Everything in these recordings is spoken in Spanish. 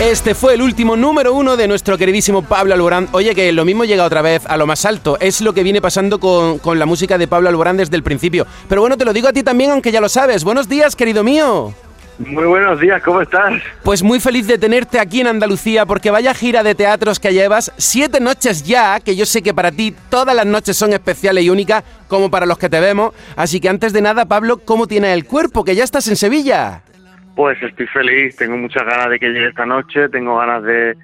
Este fue el último número uno de nuestro queridísimo Pablo Alborán. Oye, que lo mismo llega otra vez a lo más alto. Es lo que viene pasando con, con la música de Pablo Alborán desde el principio. Pero bueno, te lo digo a ti también, aunque ya lo sabes. Buenos días, querido mío. Muy buenos días, ¿cómo estás? Pues muy feliz de tenerte aquí en Andalucía porque vaya gira de teatros que llevas, siete noches ya, que yo sé que para ti todas las noches son especiales y únicas, como para los que te vemos. Así que antes de nada, Pablo, ¿cómo tiene el cuerpo? Que ya estás en Sevilla. Pues estoy feliz, tengo muchas ganas de que llegue esta noche, tengo ganas de,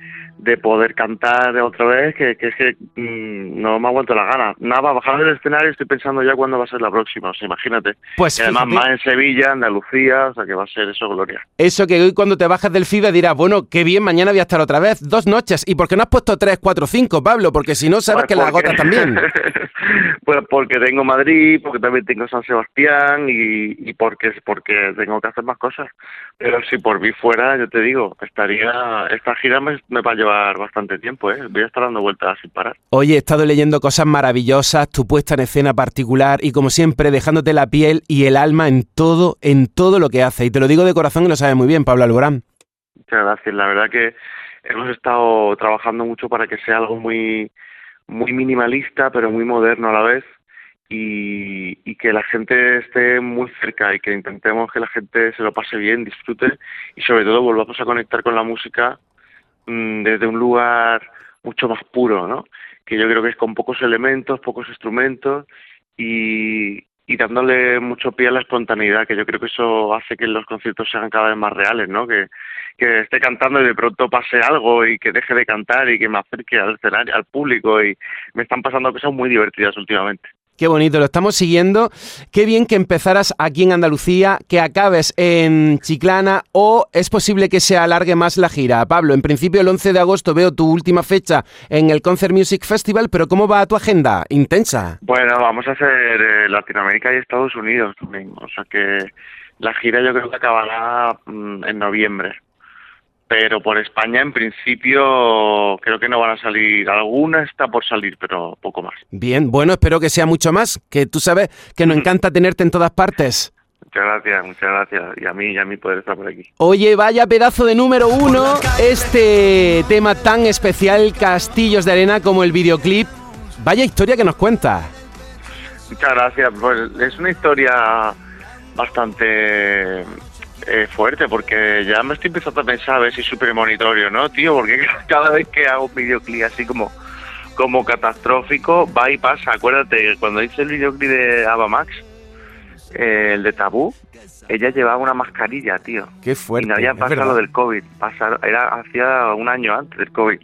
de poder cantar otra vez, que, que es que mm, no me aguanto la gana. Nada, bajar del escenario estoy pensando ya cuándo va a ser la próxima, o sea, imagínate. Pues Y además más en Sevilla, Andalucía, o sea que va a ser eso gloria. Eso que hoy cuando te bajas del FIBE dirás, bueno, qué bien, mañana voy a estar otra vez, dos noches. ¿Y por qué no has puesto tres, cuatro, cinco, Pablo? Porque si no, sabes Pues que las porque- agotas también. pues porque tengo Madrid, porque también tengo San Sebastián y, y porque porque tengo que hacer más cosas. Pero si por mí fuera, yo te digo, estaría esta gira me, me va a llevar bastante tiempo, ¿eh? Voy a estar dando vueltas sin parar. Oye, he estado leyendo cosas maravillosas, tu puesta en escena particular y como siempre dejándote la piel y el alma en todo, en todo lo que hace. Y te lo digo de corazón y lo sabes muy bien, Pablo Alborán. Muchas gracias. La verdad que hemos estado trabajando mucho para que sea algo muy muy minimalista, pero muy moderno a la vez. Y, y que la gente esté muy cerca y que intentemos que la gente se lo pase bien, disfrute y sobre todo volvamos a conectar con la música mm, desde un lugar mucho más puro, ¿no? Que yo creo que es con pocos elementos, pocos instrumentos y, y dándole mucho pie a la espontaneidad, que yo creo que eso hace que los conciertos sean cada vez más reales, ¿no? Que, que esté cantando y de pronto pase algo y que deje de cantar y que me acerque al escenario, al público y me están pasando cosas muy divertidas últimamente. Qué bonito, lo estamos siguiendo. Qué bien que empezaras aquí en Andalucía, que acabes en Chiclana o es posible que se alargue más la gira. Pablo, en principio el 11 de agosto veo tu última fecha en el Concert Music Festival, pero ¿cómo va tu agenda? Intensa. Bueno, vamos a hacer eh, Latinoamérica y Estados Unidos también, o sea que la gira yo creo que acabará mm, en noviembre. Pero por España, en principio, creo que no van a salir. Alguna está por salir, pero poco más. Bien, bueno, espero que sea mucho más, que tú sabes que nos encanta tenerte en todas partes. Muchas gracias, muchas gracias. Y a mí, y a mí poder estar por aquí. Oye, vaya pedazo de número uno, este tema tan especial, Castillos de Arena, como el videoclip. Vaya historia que nos cuenta. Muchas gracias. Pues es una historia bastante eh, fuerte porque ya me estoy empezando a pensar a ver si es súper monitorio, ¿no, tío? Porque cada vez que hago un videoclip así como como catastrófico, va y pasa. Acuérdate, cuando hice el videoclip de Ava Max, eh, el de Tabú, ella llevaba una mascarilla, tío. Qué fuerte. y no había pasado lo del COVID. Pasar, era hacía un año antes del COVID.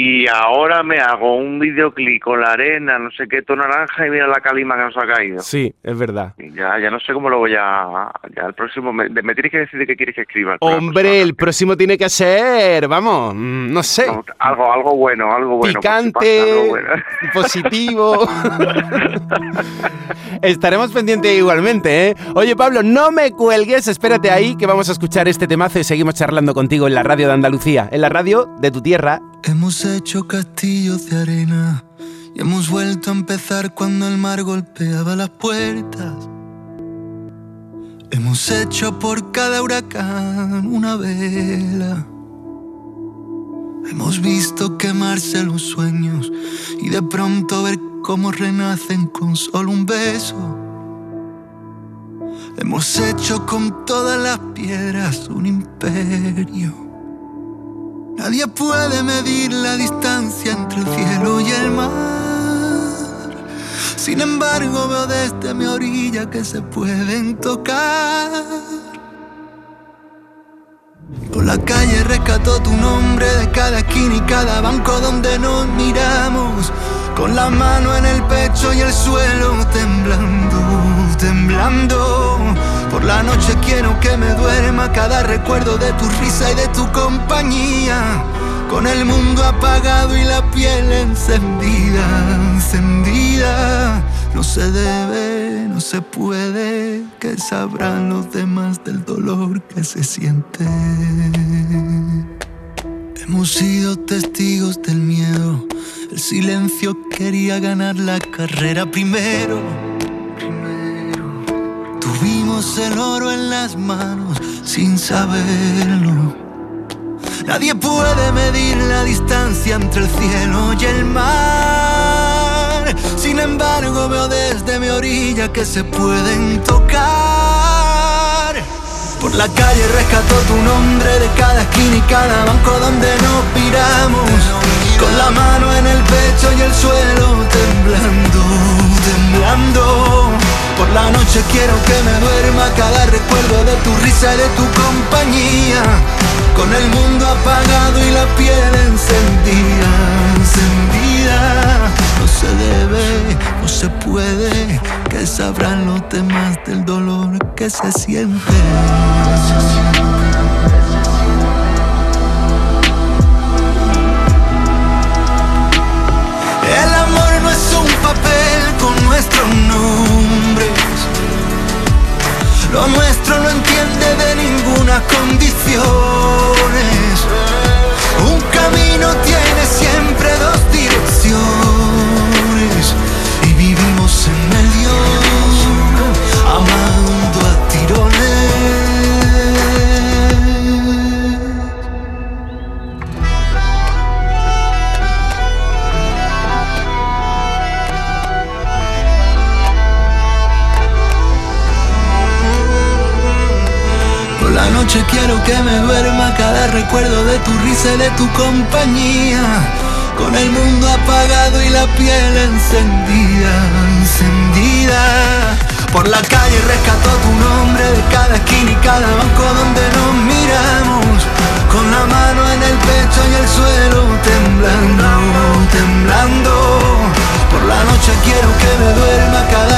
Y ahora me hago un videoclip con la arena, no sé qué, tono naranja y mira la calima que nos ha caído. Sí, es verdad. Y Ya, ya no sé cómo lo voy a... Ya el próximo... Me, me tienes que decir de qué quieres que escriba. el. Hombre, el próximo tiene que ser, vamos, mm, no sé, Algo, algo bueno, algo bueno. pasa picante, algo bueno. positivo. Estaremos pendientes igualmente, ¿eh? Oye, Pablo, no me cuelgues, espérate ahí que vamos a escuchar este temazo y seguimos charlando contigo en la radio de Andalucía, en la radio de tu tierra. Hemos hecho castillos de arena y hemos vuelto a empezar cuando el mar golpeaba las puertas. Hemos hecho por cada huracán una vela. Hemos visto quemarse los sueños y de pronto ver cómo renacen con solo un beso. Hemos hecho con todas las piedras un imperio. Nadie puede medir la distancia entre el cielo y el mar. Sin embargo, veo desde mi orilla que se pueden tocar. Por la calle rescató tu nombre de cada esquina y cada banco donde nos miramos. Con la mano en el pecho y el suelo temblando, temblando. Por la noche quiero que me duerma cada recuerdo de tu risa y de tu compañía. Con el mundo apagado y la piel encendida, encendida. No se debe, no se puede, que sabrán los demás del dolor que se siente. Hemos sido testigos del miedo. El silencio quería ganar la carrera primero. Primero. Tuvimos el oro en las manos sin saberlo. Nadie puede medir la distancia entre el cielo y el mar. Sin embargo, veo desde mi orilla que se pueden tocar. Por la calle rescato tu nombre de cada esquina y cada banco donde nos piramos. Con la mano en el pecho y el suelo temblando, temblando. Por la noche quiero que me duerma cada recuerdo de tu risa y de tu compañía. Con el mundo apagado y la piel encendida, encendida. No se debe, no se puede, sabrán los demás del dolor que se siente. El amor no es un papel con nuestros nombres. Lo nuestro no entiende de ninguna condiciones. La noche quiero que me duerma cada recuerdo de tu risa y de tu compañía. Con el mundo apagado y la piel encendida, encendida. Por la calle rescato tu nombre de cada esquina y cada banco donde nos miramos. Con la mano en el pecho y el suelo temblando, temblando. Por la noche quiero que me duerma cada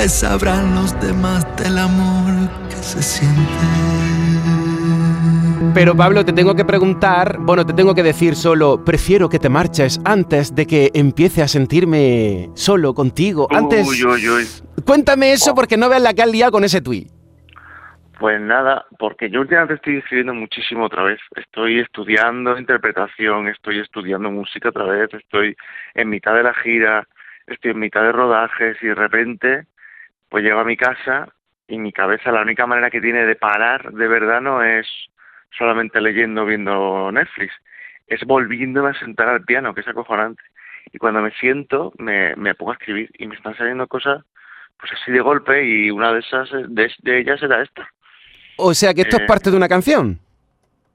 que sabrán los demás del amor que se siente. Pero Pablo, te tengo que preguntar, bueno, te tengo que decir solo, prefiero que te marches antes de que empiece a sentirme solo contigo. Antes, Uy, uy, uy. cuéntame eso porque no veas la que has liado con ese tuit. Pues nada, porque yo últimamente estoy escribiendo muchísimo otra vez. Estoy estudiando interpretación, estoy estudiando música otra vez, estoy en mitad de la gira, estoy en mitad de rodajes y de repente pues llego a mi casa y mi cabeza la única manera que tiene de parar de verdad no es solamente leyendo o viendo Netflix, es volviéndome a sentar al piano, que es acojonante. Y cuando me siento me, me pongo a escribir y me están saliendo cosas pues así de golpe y una de esas de, de ellas era esta. O sea que esto es Eh, parte de una canción.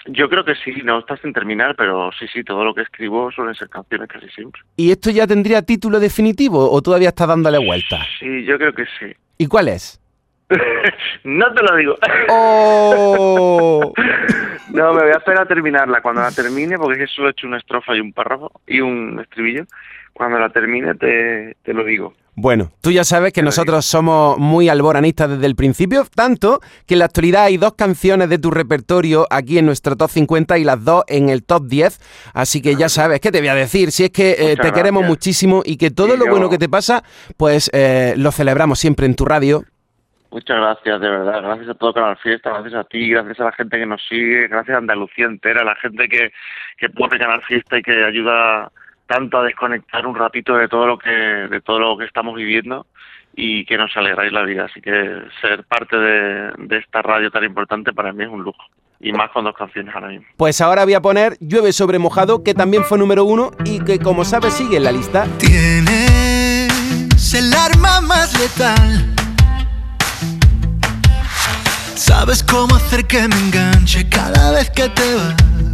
Yo creo que sí, no está sin terminar, pero sí, sí, todo lo que escribo suelen ser canciones casi siempre. ¿Y esto ya tendría título definitivo o todavía estás dándole vueltas? Sí, yo creo que sí. ¿Y cuál es? no te lo digo. ¡Oh! no, me voy a esperar a terminarla. Cuando la termine, porque es que solo he hecho una estrofa y un párrafo y un estribillo. Cuando la termine te, te lo digo. Bueno, tú ya sabes que nosotros somos muy alboranistas desde el principio, tanto que en la actualidad hay dos canciones de tu repertorio aquí en nuestro top 50 y las dos en el top 10, así que ya sabes, ¿qué te voy a decir? Si es que eh, te queremos muchísimo y que todo Y lo yo- bueno que te pasa, pues eh, lo celebramos siempre en tu radio. Muchas gracias, de verdad. Gracias a todo Canal Fiesta, gracias a ti, gracias a la gente que nos sigue, gracias a Andalucía entera, a la gente que, que pone Canal Fiesta y que ayuda tanto a desconectar un ratito de todo lo que de todo lo que estamos viviendo y que nos alegráis la vida. Así que ser parte de, de esta radio tan importante para mí es un lujo. Y más con dos canciones ahora mismo. Pues ahora voy a poner Llueve sobre mojado, que también fue número uno y que como sabes sigue en la lista. Tienes el arma más letal. Sabes cómo hacer que me enganche cada vez que te vas.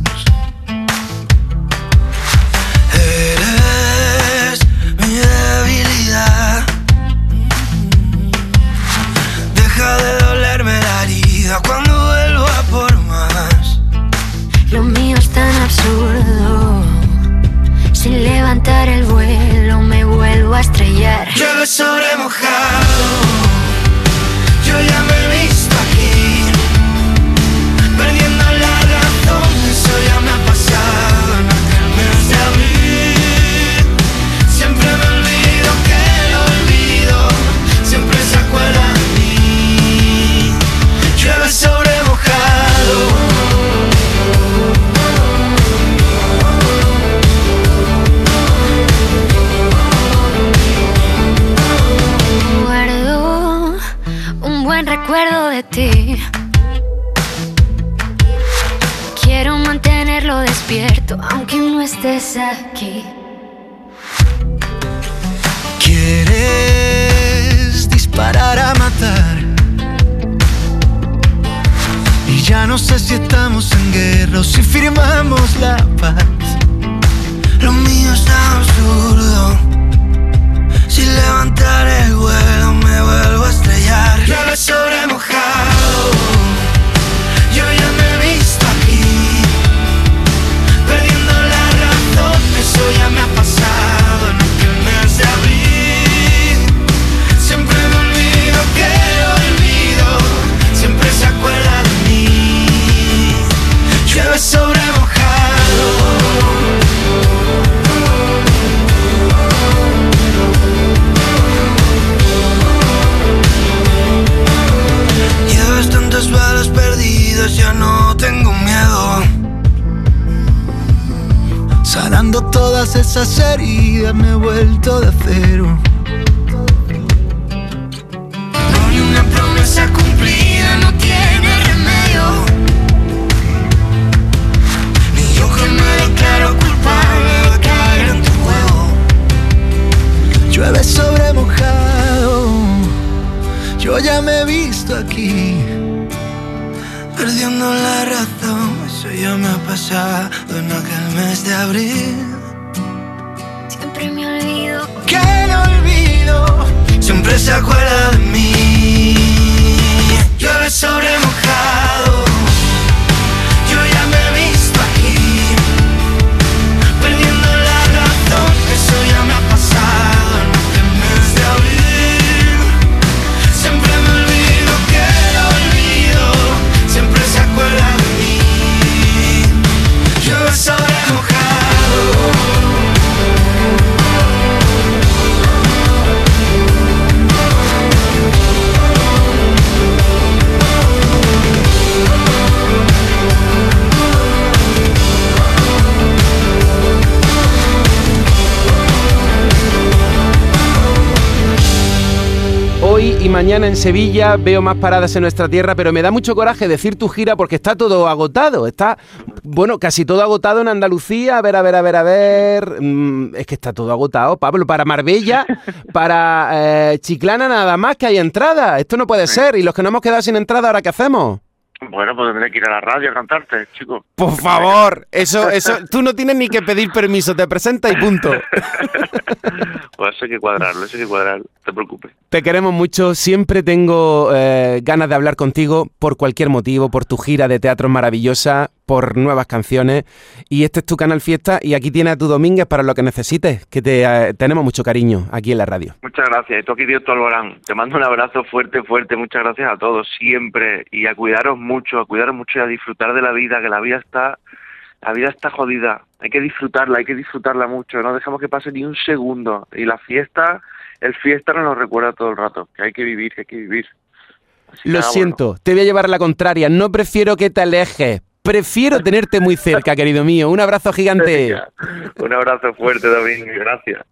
Estrellar. Llueve sobre mojado. Aquí. Quieres disparar a matar. Y ya no sé si estamos en guerra o si firmamos la paz. Lo mío está absurdo. Si levantar el vuelo Sanando todas esas heridas, me he vuelto de cero. No hay una promesa cumplida, no tiene remedio. Ni yo que me declaro culpable de caer en tu juego. Llueve sobre mojado. Yo ya me he visto aquí, perdiendo la razón. Eso ya me ha pasado en aquel mes de abril. Siempre me olvido. Que no olvido, siempre se acuerda de mí. Llueve sobre mojado. Y mañana en Sevilla veo más paradas en nuestra tierra, pero me da mucho coraje decir tu gira porque está todo agotado. Está, bueno, casi todo agotado en Andalucía. A ver, a ver, a ver, a ver. Mm, es que está todo agotado, Pablo. Para Marbella, para eh, Chiclana nada más que hay entrada. Esto no puede ser. Y los que no hemos quedado sin entrada, ¿ahora qué hacemos? Bueno, pues tendré que ir a la radio a cantarte, chico. Por favor, eso, eso, tú no tienes ni que pedir permiso, te presenta y punto. Pues eso hay que cuadrarlo, eso hay que cuadrarlo, no te preocupes. Te queremos mucho, siempre tengo eh, ganas de hablar contigo por cualquier motivo, por tu gira de teatro maravillosa, por nuevas canciones. Y este es tu canal Fiesta y aquí tienes a tu Domínguez para lo que necesites, que te eh, tenemos mucho cariño aquí en la radio. Muchas gracias. Esto aquí Dios Alborán. Te mando un abrazo fuerte, fuerte. Muchas gracias a todos siempre y a cuidaros mucho, a cuidaros mucho y a disfrutar de la vida, que la vida está, la vida está jodida. Hay que disfrutarla, hay que disfrutarla mucho. No dejamos que pase ni un segundo. Y la fiesta, el fiesta nos lo recuerda todo el rato. Que hay que vivir, que hay que vivir. Así Lo nada, bueno. siento, te voy a llevar a la contraria. No prefiero que te alejes. Prefiero tenerte muy cerca, querido mío. Un abrazo gigante. Un abrazo fuerte, David. Gracias.